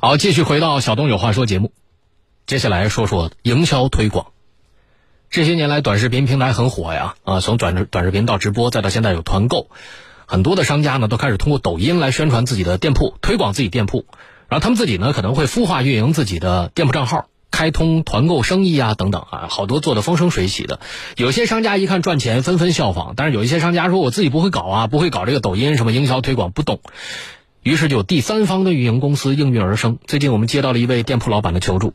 好，继续回到小东有话说节目，接下来说说营销推广。这些年来，短视频平台很火呀，啊，从短短视频到直播，再到现在有团购，很多的商家呢都开始通过抖音来宣传自己的店铺，推广自己店铺。然后他们自己呢可能会孵化运营自己的店铺账号，开通团购生意啊等等啊，好多做的风生水起的。有些商家一看赚钱，纷纷效仿。但是有一些商家说我自己不会搞啊，不会搞这个抖音什么营销推广，不懂。于是就第三方的运营公司应运而生。最近我们接到了一位店铺老板的求助，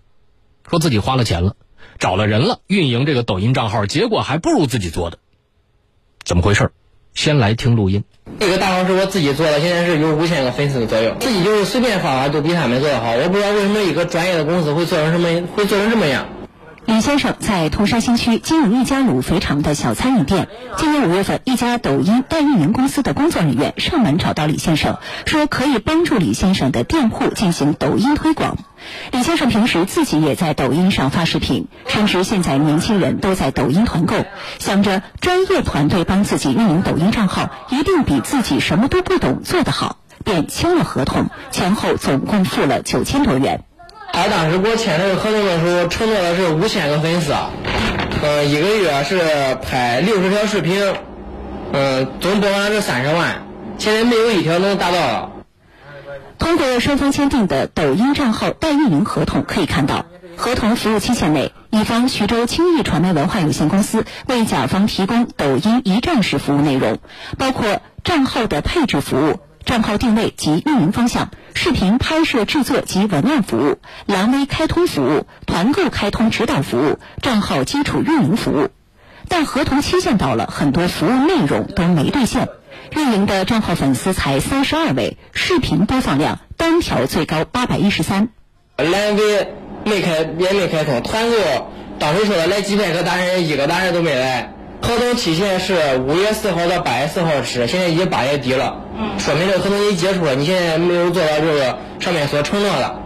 说自己花了钱了，找了人了，运营这个抖音账号，结果还不如自己做的，怎么回事？先来听录音。这个大号是我自己做的，现在是有五千个粉丝左右。自己就是随便发发，都比他们做的好。我不知道为什么一个专业的公司会做成什么，会做成什么样。李先生在通山新区经营一家卤肥肠的小餐饮店。今年五月份，一家抖音代运营公司的工作人员上门找到李先生，说可以帮助李先生的店铺进行抖音推广。李先生平时自己也在抖音上发视频，深知现在年轻人都在抖音团购，想着专业团队帮自己运营抖音账号，一定比自己什么都不懂做得好，便签了合同，前后总共付了九千多元。他当时给我签这个合同的时候，承诺的是五千个粉丝，呃，一个月是拍六十条视频，嗯，总播放是三十万，现在没有一条能达到。通过双方签订的抖音账号代运营合同可以看到，合同服务期限内，乙方徐州轻易传媒文化有限公司为甲方提供抖音一站式服务内容，包括账号的配置服务。账号定位及运营方向、视频拍摄制作及文案服务、蓝 V 开通服务、团购开通指导服务、账号基础运营服务，但合同期限到了，很多服务内容都没兑现。运营的账号粉丝才三十二位，视频播放量单条最高八百一十三。蓝 V 没开也没开通，团购当时说的来几百个达人，一个达人都没来。合同期限是五月四号到八月四号止，现在已经八月底了，说明这个合同已经结束了。你现在没有做到这个上面所承诺的。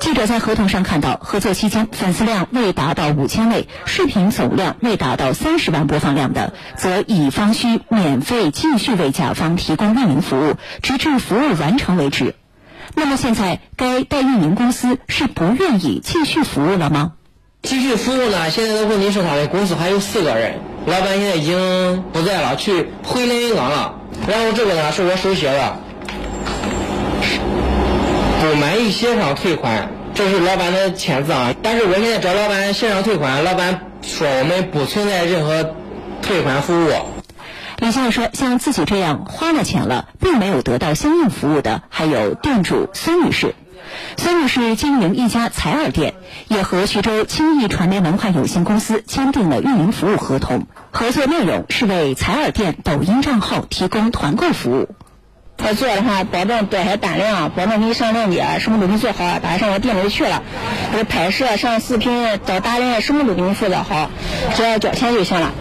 记者在合同上看到，合作期间粉丝量未达到五千位，视频总量未达到三十万播放量的，则乙方需免费继续为甲方提供运营服务，直至服务完成为止。那么现在该代运营公司是不愿意继续服务了吗？继续服务呢？现在的问题是他们公司还有四个人。老板现在已经不在了，去回连云港了。然后这个呢是我手写的，不满意协商退款，这是老板的签字啊。但是我现在找老板协商退款，老板说我们不存在任何退款服务。李先生说，像自己这样花了钱了，并没有得到相应服务的，还有店主孙女士。孙女士经营一家采耳店，也和徐州轻易传媒文化有限公司签订了运营服务合同。合作内容是为采耳店抖音账号提供团购服务。合作的话，保证多少单量，保证你上链接，什么都给你做好，打上我店里去了。这拍摄、上视频、找达人，什么都给你负责好，只要交钱就行了。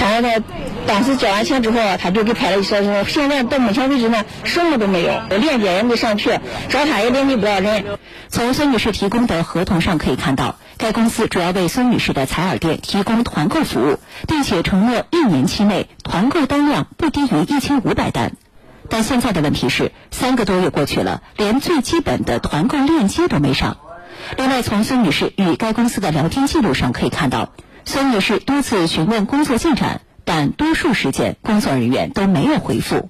但是他当时交完钱之后，他就给拍了一说，现在到目前为止呢，什么都没有，链接也没上去，找他也联系不到人。从孙女士提供的合同上可以看到，该公司主要为孙女士的采耳店提供团购服务，并且承诺一年期内团购单量不低于一千五百单。但现在的问题是，三个多月过去了，连最基本的团购链接都没上。另外，从孙女士与该公司的聊天记录上可以看到，孙女士多次询问工作进展，但多数时间工作人员都没有回复。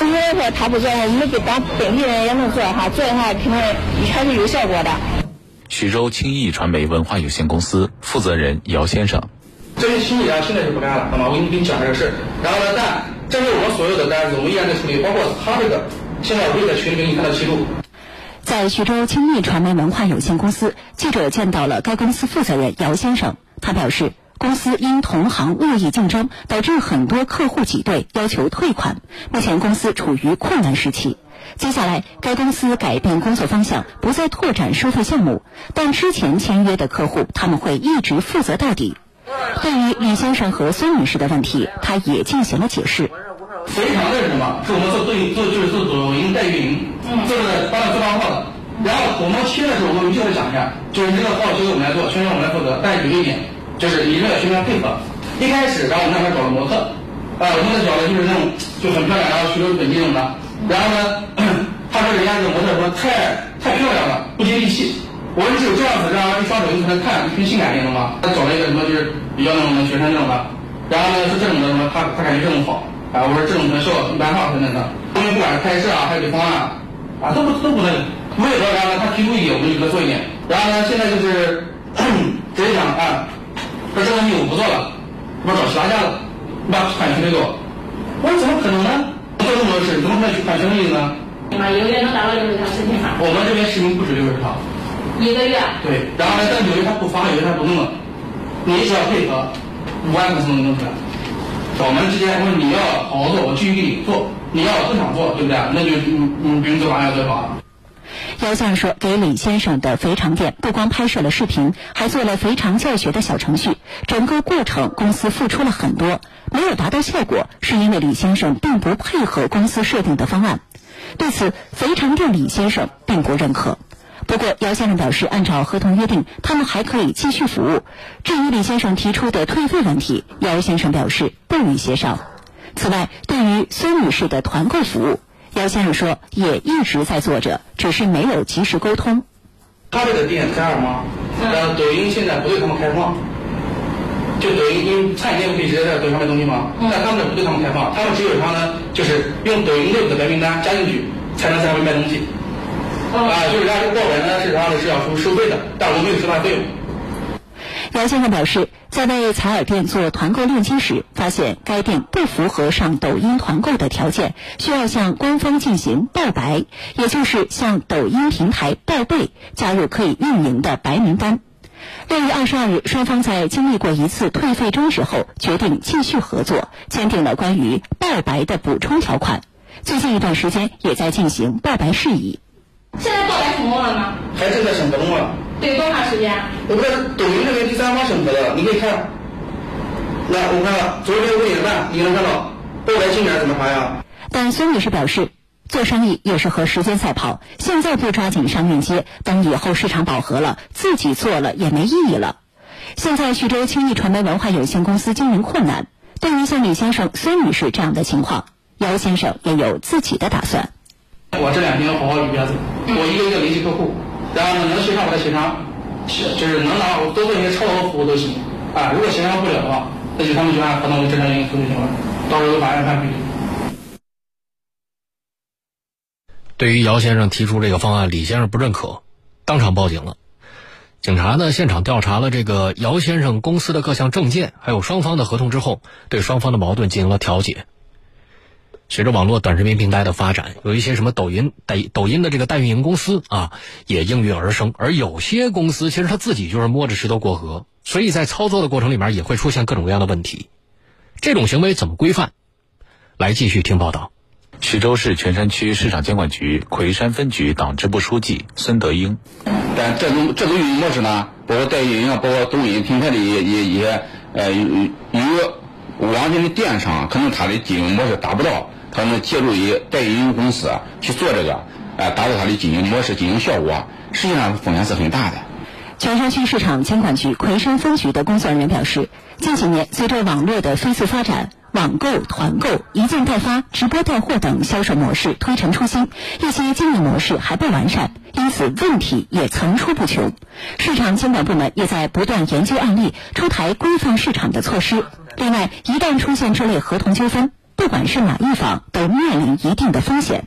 如果说他不做，我们给当本地人也能做哈，做的话肯定还是有效果的。徐州青艺传媒文化有限公司负责人姚先生：这些清理啊，现在就不干了，好吗？我给你给你讲这个事儿。然后呢，但这是我所有的单子，我们依然在处理，包括他这个，现在我会在群里给你看到记录。在徐州青艺传媒文化有限公司，记者见到了该公司负责人姚先生，他表示。公司因同行恶意竞争，导致很多客户挤兑，要求退款。目前公司处于困难时期，接下来该公司改变工作方向，不再拓展收费项目，但之前签约的客户他们会一直负责到底。对于李先生和孙女士的问题，他也进行了解释。肥肠的是什么？是我们做对做就是做抖音代运营，做的帮他做账号的。然后我们签的时候，我们就会讲一下，就是这个号交给我们来做，宣传我们来负责。但有一点。就是你这个宣传配合，一开始，然后我们那边找了模特，啊，模特找的就是那种就很漂亮，然后徐州本地那种的，然后呢，他说人家这个模特说太太漂亮了，不接地气。我说只有这样子，让一刷抖音才能看一群性感的吗？他找了一个什么就是比较那种学生那种的，然后呢是这种的什么他他感觉这种好，啊我说这种可能效一般化等等的，因为不管是拍摄啊还有给方案啊都不都不那个，为何然后呢他提出一点我们就给他做一点，然后呢现在就是 直接讲啊，说这东西我不做了，我找其他家了，你把版权给我，我说怎么可能呢？做这么多事，怎么可能去版权利呢？啊，一个月能达到六十条申请吗？我们这边视频不止六十条。一个月。对，然后呢，但有的他不发，有的他不弄了，你只要配合，五万粉丝能弄出来。我们之间，我说你要好好做，我继续给你做；你要不想做，对不对？那就嗯嗯，别人做完要做好。姚先生说，给李先生的肥肠店不光拍摄了视频，还做了肥肠教学的小程序。整个过程公司付出了很多，没有达到效果，是因为李先生并不配合公司设定的方案。对此，肥肠店李先生并不认可。不过，姚先生表示，按照合同约定，他们还可以继续服务。至于李先生提出的退费问题，姚先生表示不予协商。此外，对于孙女士的团购服务，姚先生说也一直在做着，只是没有及时沟通。他这个店在二吗？呃，抖音现在不对他们开放，就抖音，因为餐饮店不可以直接在抖音上卖东西吗？但他们这不对他们开放，他们只有啥呢？就是用抖音内部的白名单加进去，才能在上面卖东西。啊，就是人家这个报文呢是他的是要收收费的，但我们没有收他费用。姚先生表示，在为采耳店做团购链接时，发现该店不符合上抖音团购的条件，需要向官方进行报白，也就是向抖音平台报备，加入可以运营的白名单。六月二十二日，双方在经历过一次退费争执后，决定继续合作，签订了关于报白的补充条款。最近一段时间也在进行报白事宜。现在报白成功了吗？还正在审核中啊。对，多长时间？我不是抖音这边第三方审核的，你可以看。来我看昨天五点半，你能看到后来进展怎么发呀？但孙女士表示，做生意也是和时间赛跑，现在不抓紧上链接，等以后市场饱和了，自己做了也没意义了。现在徐州青艺传媒文化有限公司经营困难，对于像李先生、孙女士这样的情况，姚先生也有自己的打算。我这两天要好好捋一下子，我一个一个联系客户，然后呢能协商我再协商，就是能拿我多做一些超额服务都行啊。如果协商不了的话，那就他们就按合同正常运营就行了，到时候把案判赔。对于姚先生提出这个方案，李先生不认可，当场报警了。警察呢现场调查了这个姚先生公司的各项证件，还有双方的合同之后，对双方的矛盾进行了调解。随着网络短视频平台的发展，有一些什么抖音、抖抖音的这个代运营公司啊，也应运而生。而有些公司其实他自己就是摸着石头过河，所以在操作的过程里面也会出现各种各样的问题。这种行为怎么规范？来继续听报道。徐州市泉山区市场监管局魁山分局党支部书记孙德英。但这种这种运营模式呢，包括代运营啊，包括抖音平台的也也也呃与网上的电商，可能它的经营模式达不到。可能借助于代运营公司去做这个，呃，达到它的经营模式、经营效果，实际上风险是很大的。泉山区市场监管局奎山分局的工作人员表示，近几年随着网络的飞速发展，网购、团购、一件代发、直播带货等销售模式推陈出新，一些经营模式还不完善，因此问题也层出不穷。市场监管部门也在不断研究案例，出台规范市场的措施。另外，一旦出现这类合同纠纷，不管是哪一方，都面临一定的风险。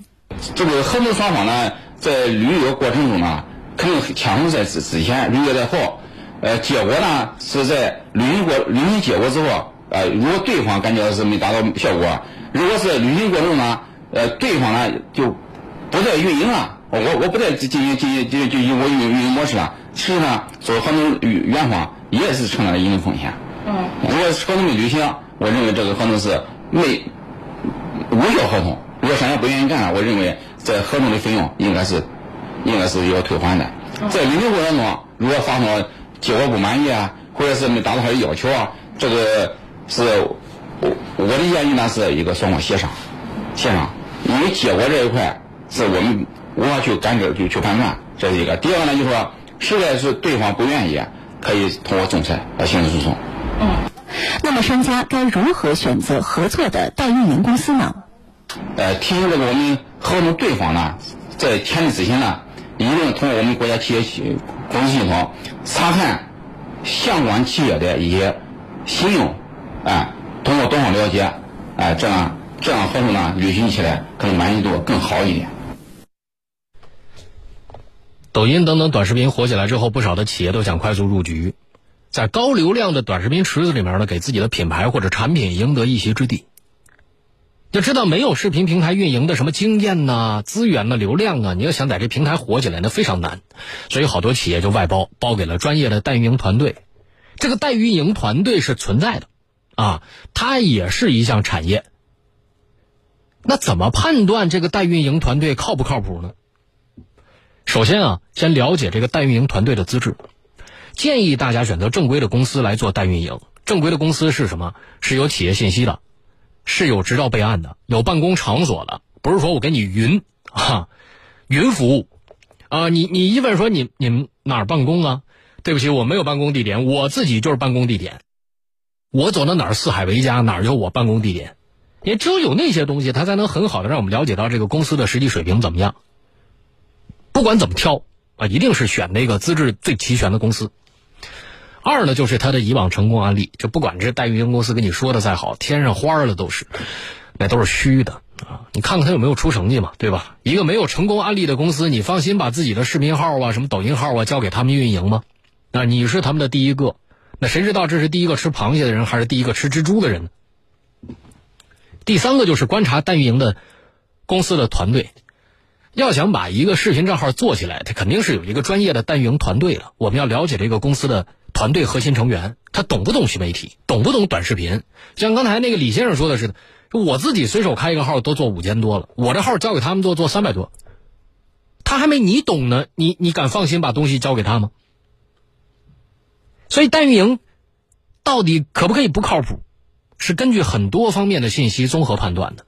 这个合同双方呢，在履约过程中呢，肯定签合同在之之前履约在后，呃，结果呢是在履行过履行结果之后，呃，如果对方感觉是没达到效果，如果是履行过程中呢，呃，对方呢就不再运营了，我我不再进行进行进进行我运运营模式了，实际上作为合同原方也是承担了一定风险。嗯。如果合同没履行，我认为这个合同是没。无效合同，如果商家不愿意干，我认为在合同的费用应该是，应该是要退还的。在履行过程中，如果发生结果不满意啊，或者是没达到他的要求啊，这个是我我的建议呢是一个双方协商，协商，因为结果这一块是我们无法去干涉去去判断，这是一个。第二个呢，就是说，实在是对方不愿意，可以通过仲裁来刑事诉讼。嗯。那么商家该如何选择合作的代运营公司呢？呃，提醒这个我们合同对方呢，在签订之前呢，一定通过我们国家企业系公司系统查看相关企业的一些信用，哎，通过多方了解，哎，这样这样合同呢履行起来可能满意度更好一点。抖音等等短视频火起来之后，不少的企业都想快速入局，在高流量的短视频池子里面呢，给自己的品牌或者产品赢得一席之地。要知道，没有视频平台运营的什么经验呐、资源呐、流量啊，你要想在这平台火起来，那非常难。所以好多企业就外包，包给了专业的代运营团队。这个代运营团队是存在的，啊，它也是一项产业。那怎么判断这个代运营团队靠不靠谱呢？首先啊，先了解这个代运营团队的资质。建议大家选择正规的公司来做代运营。正规的公司是什么？是有企业信息的，是有执照备案的，有办公场所的。不是说我给你云啊，云服务啊，你你一问说你你们哪儿办公啊？对不起，我没有办公地点，我自己就是办公地点。我走到哪儿四海为家，哪儿就我办公地点。也只有有那些东西，它才能很好的让我们了解到这个公司的实际水平怎么样。不管怎么挑啊，一定是选那个资质最齐全的公司。二呢，就是他的以往成功案例，就不管这代运营公司跟你说的再好，天上花了都是，那都是虚的啊！你看看他有没有出成绩嘛，对吧？一个没有成功案例的公司，你放心把自己的视频号啊、什么抖音号啊交给他们运营吗？啊，你是他们的第一个，那谁知道这是第一个吃螃蟹的人，还是第一个吃蜘蛛的人呢？第三个就是观察代运营的公司的团队。要想把一个视频账号做起来，它肯定是有一个专业的代运营团队的。我们要了解这个公司的团队核心成员，他懂不懂新媒体，懂不懂短视频？像刚才那个李先生说的似的，我自己随手开一个号都做五千多了，我这号交给他们做做三百多，他还没你懂呢，你你敢放心把东西交给他吗？所以代运营到底可不可以不靠谱，是根据很多方面的信息综合判断的。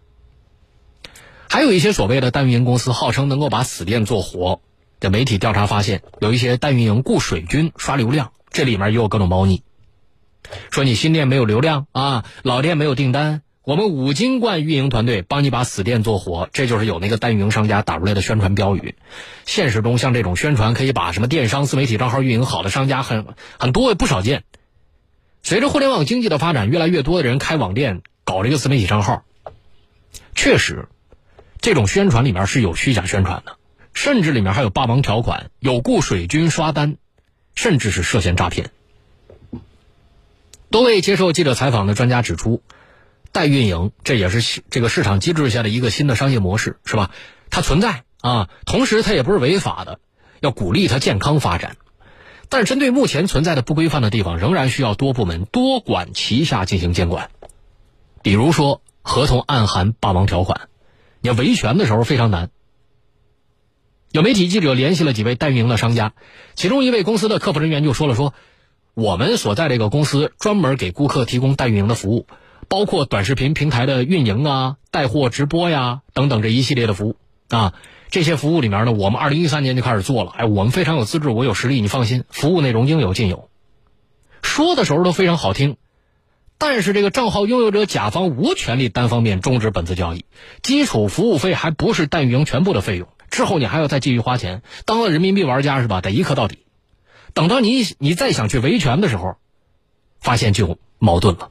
还有一些所谓的代运营公司号称能够把死店做活，这媒体调查发现，有一些代运营雇水军刷流量，这里面也有各种猫腻。说你新店没有流量啊，老店没有订单，我们五金冠运营团队帮你把死店做活，这就是有那个代运营商家打出来的宣传标语。现实中，像这种宣传可以把什么电商、自媒体账号运营好的商家很很多也不少见。随着互联网经济的发展，越来越多的人开网店搞这个自媒体账号，确实。这种宣传里面是有虚假宣传的，甚至里面还有霸王条款，有雇水军刷单，甚至是涉嫌诈骗。多位接受记者采访的专家指出，代运营这也是这个市场机制下的一个新的商业模式，是吧？它存在啊，同时它也不是违法的，要鼓励它健康发展。但是针对目前存在的不规范的地方，仍然需要多部门多管齐下进行监管。比如说，合同暗含霸王条款。也维权的时候非常难。有媒体记者联系了几位代运营的商家，其中一位公司的客服人员就说了：“说我们所在这个公司专门给顾客提供代运营的服务，包括短视频平台的运营啊、带货直播呀等等这一系列的服务啊。这些服务里面呢，我们二零一三年就开始做了。哎，我们非常有资质，我有实力，你放心，服务内容应有尽有。说的时候都非常好听。”但是这个账号拥有者甲方无权利单方面终止本次交易，基础服务费还不是代运营全部的费用，之后你还要再继续花钱，当了人民币玩家是吧？得一磕到底。等到你你再想去维权的时候，发现就矛盾了。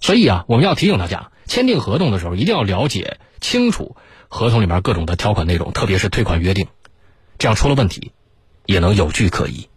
所以啊，我们要提醒大家，签订合同的时候一定要了解清楚合同里面各种的条款内容，特别是退款约定，这样出了问题也能有据可依。